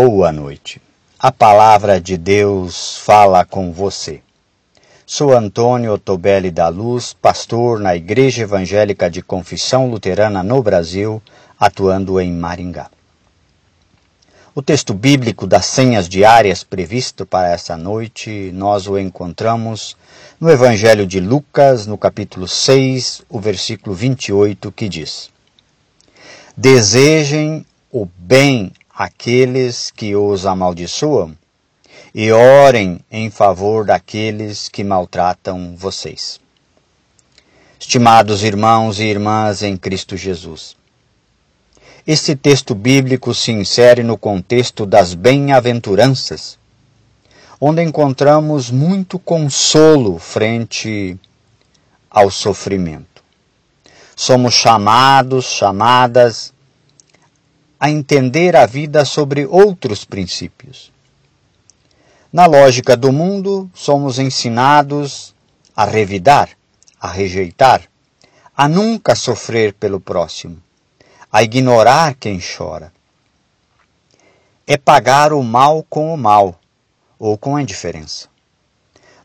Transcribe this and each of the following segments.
Boa noite. A palavra de Deus fala com você. Sou Antônio Otobelli da Luz, pastor na Igreja Evangélica de Confissão Luterana no Brasil, atuando em Maringá. O texto bíblico das senhas diárias previsto para essa noite, nós o encontramos no Evangelho de Lucas, no capítulo 6, o versículo 28, que diz: Desejem o bem àqueles que os amaldiçoam e orem em favor daqueles que maltratam vocês. Estimados irmãos e irmãs em Cristo Jesus, este texto bíblico se insere no contexto das bem-aventuranças, onde encontramos muito consolo frente ao sofrimento. Somos chamados, chamadas a entender a vida sobre outros princípios. Na lógica do mundo, somos ensinados a revidar, a rejeitar, a nunca sofrer pelo próximo, a ignorar quem chora. É pagar o mal com o mal ou com a indiferença.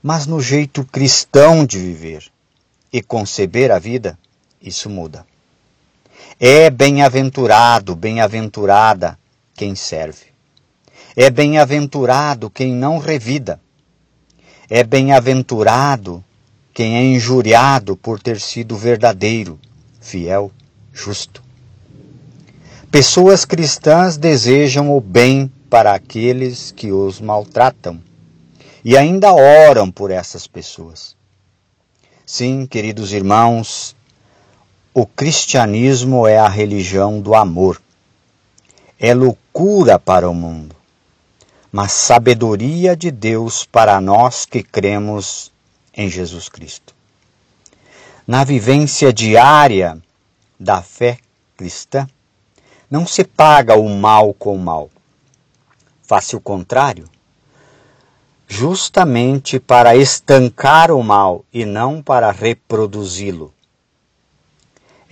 Mas no jeito cristão de viver e conceber a vida, isso muda. É bem-aventurado, bem-aventurada quem serve. É bem-aventurado quem não revida. É bem-aventurado quem é injuriado por ter sido verdadeiro, fiel, justo. Pessoas cristãs desejam o bem para aqueles que os maltratam e ainda oram por essas pessoas. Sim, queridos irmãos, o cristianismo é a religião do amor. É loucura para o mundo, mas sabedoria de Deus para nós que cremos em Jesus Cristo. Na vivência diária da fé cristã, não se paga o mal com o mal. Faça o contrário, justamente para estancar o mal e não para reproduzi-lo.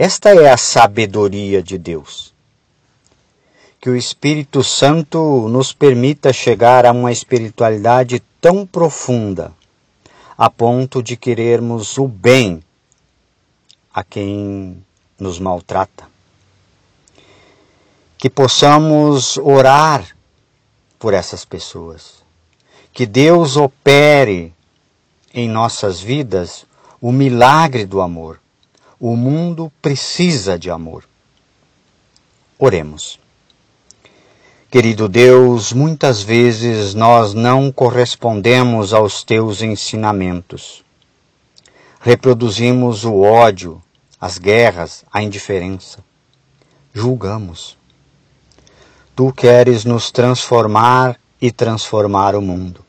Esta é a sabedoria de Deus. Que o Espírito Santo nos permita chegar a uma espiritualidade tão profunda, a ponto de querermos o bem a quem nos maltrata. Que possamos orar por essas pessoas. Que Deus opere em nossas vidas o milagre do amor o mundo precisa de amor. Oremos. Querido Deus, muitas vezes nós não correspondemos aos teus ensinamentos. Reproduzimos o ódio, as guerras, a indiferença. Julgamos. Tu queres nos transformar e transformar o mundo.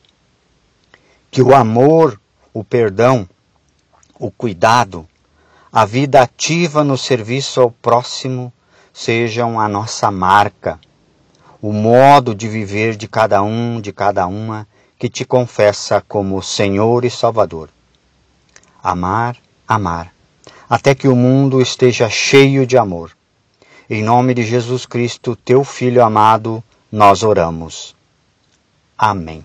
Que o amor, o perdão, o cuidado, a vida ativa no serviço ao próximo sejam a nossa marca, o modo de viver de cada um, de cada uma que te confessa como Senhor e Salvador. Amar, amar, até que o mundo esteja cheio de amor. Em nome de Jesus Cristo, teu Filho amado, nós oramos. Amém.